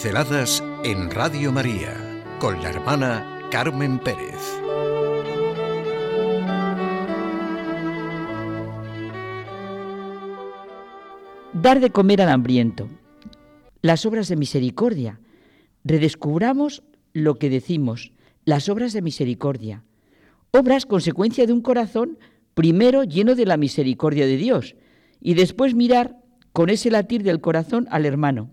Pinceladas en Radio María con la hermana Carmen Pérez. Dar de comer al hambriento. Las obras de misericordia. Redescubramos lo que decimos, las obras de misericordia. Obras consecuencia de un corazón primero lleno de la misericordia de Dios y después mirar con ese latir del corazón al hermano.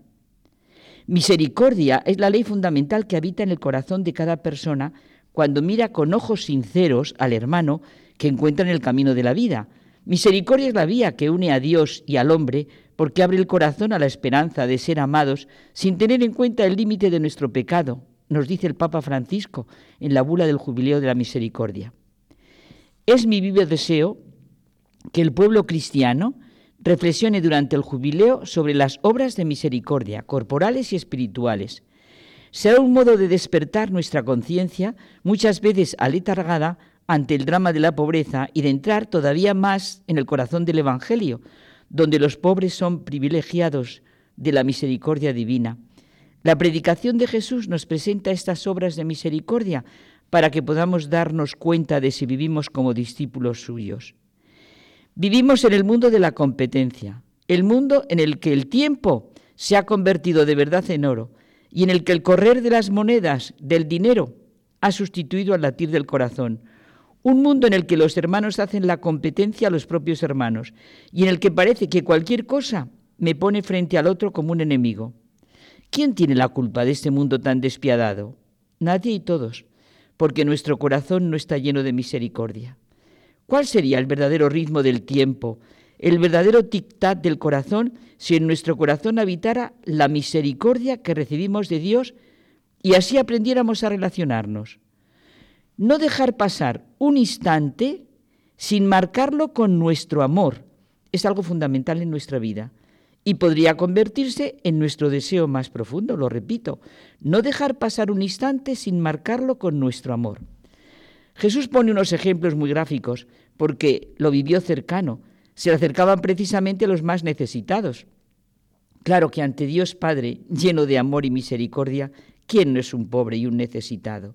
Misericordia es la ley fundamental que habita en el corazón de cada persona cuando mira con ojos sinceros al hermano que encuentra en el camino de la vida. Misericordia es la vía que une a Dios y al hombre porque abre el corazón a la esperanza de ser amados sin tener en cuenta el límite de nuestro pecado, nos dice el Papa Francisco en la bula del Jubileo de la Misericordia. Es mi vivo deseo que el pueblo cristiano reflexione durante el jubileo sobre las obras de misericordia, corporales y espirituales. Será un modo de despertar nuestra conciencia, muchas veces aletargada ante el drama de la pobreza, y de entrar todavía más en el corazón del Evangelio, donde los pobres son privilegiados de la misericordia divina. La predicación de Jesús nos presenta estas obras de misericordia para que podamos darnos cuenta de si vivimos como discípulos suyos. Vivimos en el mundo de la competencia, el mundo en el que el tiempo se ha convertido de verdad en oro y en el que el correr de las monedas, del dinero, ha sustituido al latir del corazón. Un mundo en el que los hermanos hacen la competencia a los propios hermanos y en el que parece que cualquier cosa me pone frente al otro como un enemigo. ¿Quién tiene la culpa de este mundo tan despiadado? Nadie y todos, porque nuestro corazón no está lleno de misericordia. ¿Cuál sería el verdadero ritmo del tiempo, el verdadero tic-tac del corazón si en nuestro corazón habitara la misericordia que recibimos de Dios y así aprendiéramos a relacionarnos? No dejar pasar un instante sin marcarlo con nuestro amor es algo fundamental en nuestra vida y podría convertirse en nuestro deseo más profundo, lo repito, no dejar pasar un instante sin marcarlo con nuestro amor. Jesús pone unos ejemplos muy gráficos porque lo vivió cercano. Se le acercaban precisamente a los más necesitados. Claro que ante Dios Padre, lleno de amor y misericordia, ¿quién no es un pobre y un necesitado?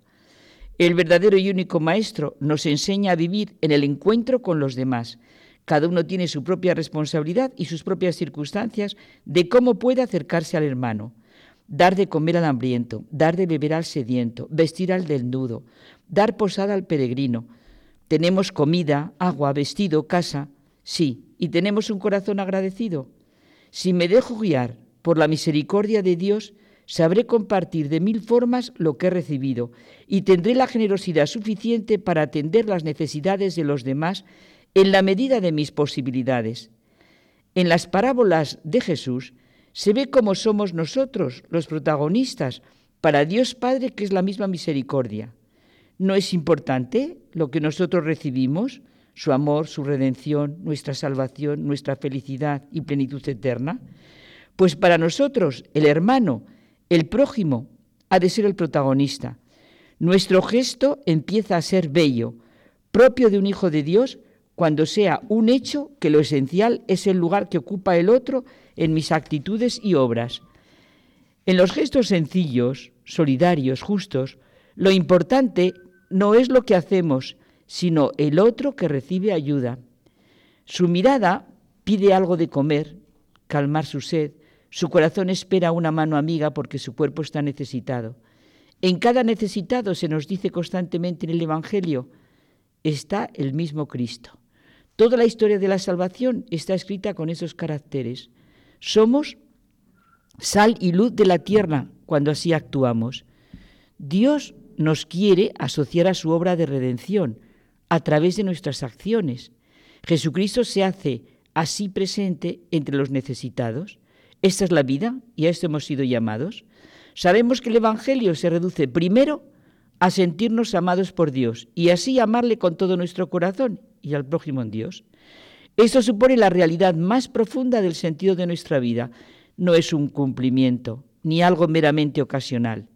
El verdadero y único Maestro nos enseña a vivir en el encuentro con los demás. Cada uno tiene su propia responsabilidad y sus propias circunstancias de cómo puede acercarse al hermano dar de comer al hambriento, dar de beber al sediento, vestir al desnudo, dar posada al peregrino. Tenemos comida, agua, vestido, casa, sí, y tenemos un corazón agradecido. Si me dejo guiar por la misericordia de Dios, sabré compartir de mil formas lo que he recibido y tendré la generosidad suficiente para atender las necesidades de los demás en la medida de mis posibilidades. En las parábolas de Jesús se ve cómo somos nosotros los protagonistas para Dios Padre, que es la misma misericordia. ¿No es importante lo que nosotros recibimos? Su amor, su redención, nuestra salvación, nuestra felicidad y plenitud eterna. Pues para nosotros, el hermano, el prójimo, ha de ser el protagonista. Nuestro gesto empieza a ser bello, propio de un hijo de Dios, cuando sea un hecho que lo esencial es el lugar que ocupa el otro en mis actitudes y obras. En los gestos sencillos, solidarios, justos, lo importante no es lo que hacemos, sino el otro que recibe ayuda. Su mirada pide algo de comer, calmar su sed, su corazón espera una mano amiga porque su cuerpo está necesitado. En cada necesitado se nos dice constantemente en el Evangelio, está el mismo Cristo. Toda la historia de la salvación está escrita con esos caracteres. Somos sal y luz de la tierra cuando así actuamos. Dios nos quiere asociar a su obra de redención a través de nuestras acciones. Jesucristo se hace así presente entre los necesitados. Esta es la vida y a esto hemos sido llamados. Sabemos que el Evangelio se reduce primero a sentirnos amados por Dios y así amarle con todo nuestro corazón y al prójimo en Dios. Esto supone la realidad más profunda del sentido de nuestra vida. No es un cumplimiento ni algo meramente ocasional.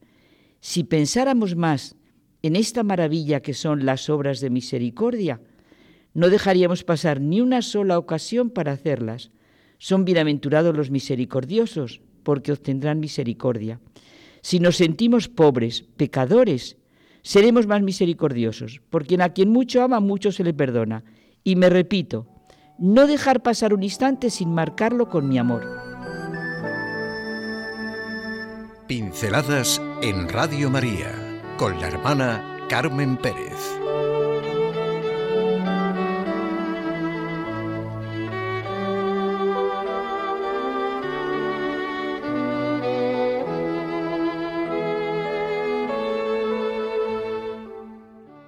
Si pensáramos más en esta maravilla que son las obras de misericordia, no dejaríamos pasar ni una sola ocasión para hacerlas. Son bienaventurados los misericordiosos, porque obtendrán misericordia. Si nos sentimos pobres, pecadores, seremos más misericordiosos, porque a quien mucho ama, mucho se le perdona. Y me repito, no dejar pasar un instante sin marcarlo con mi amor. Pinceladas en Radio María con la hermana Carmen Pérez.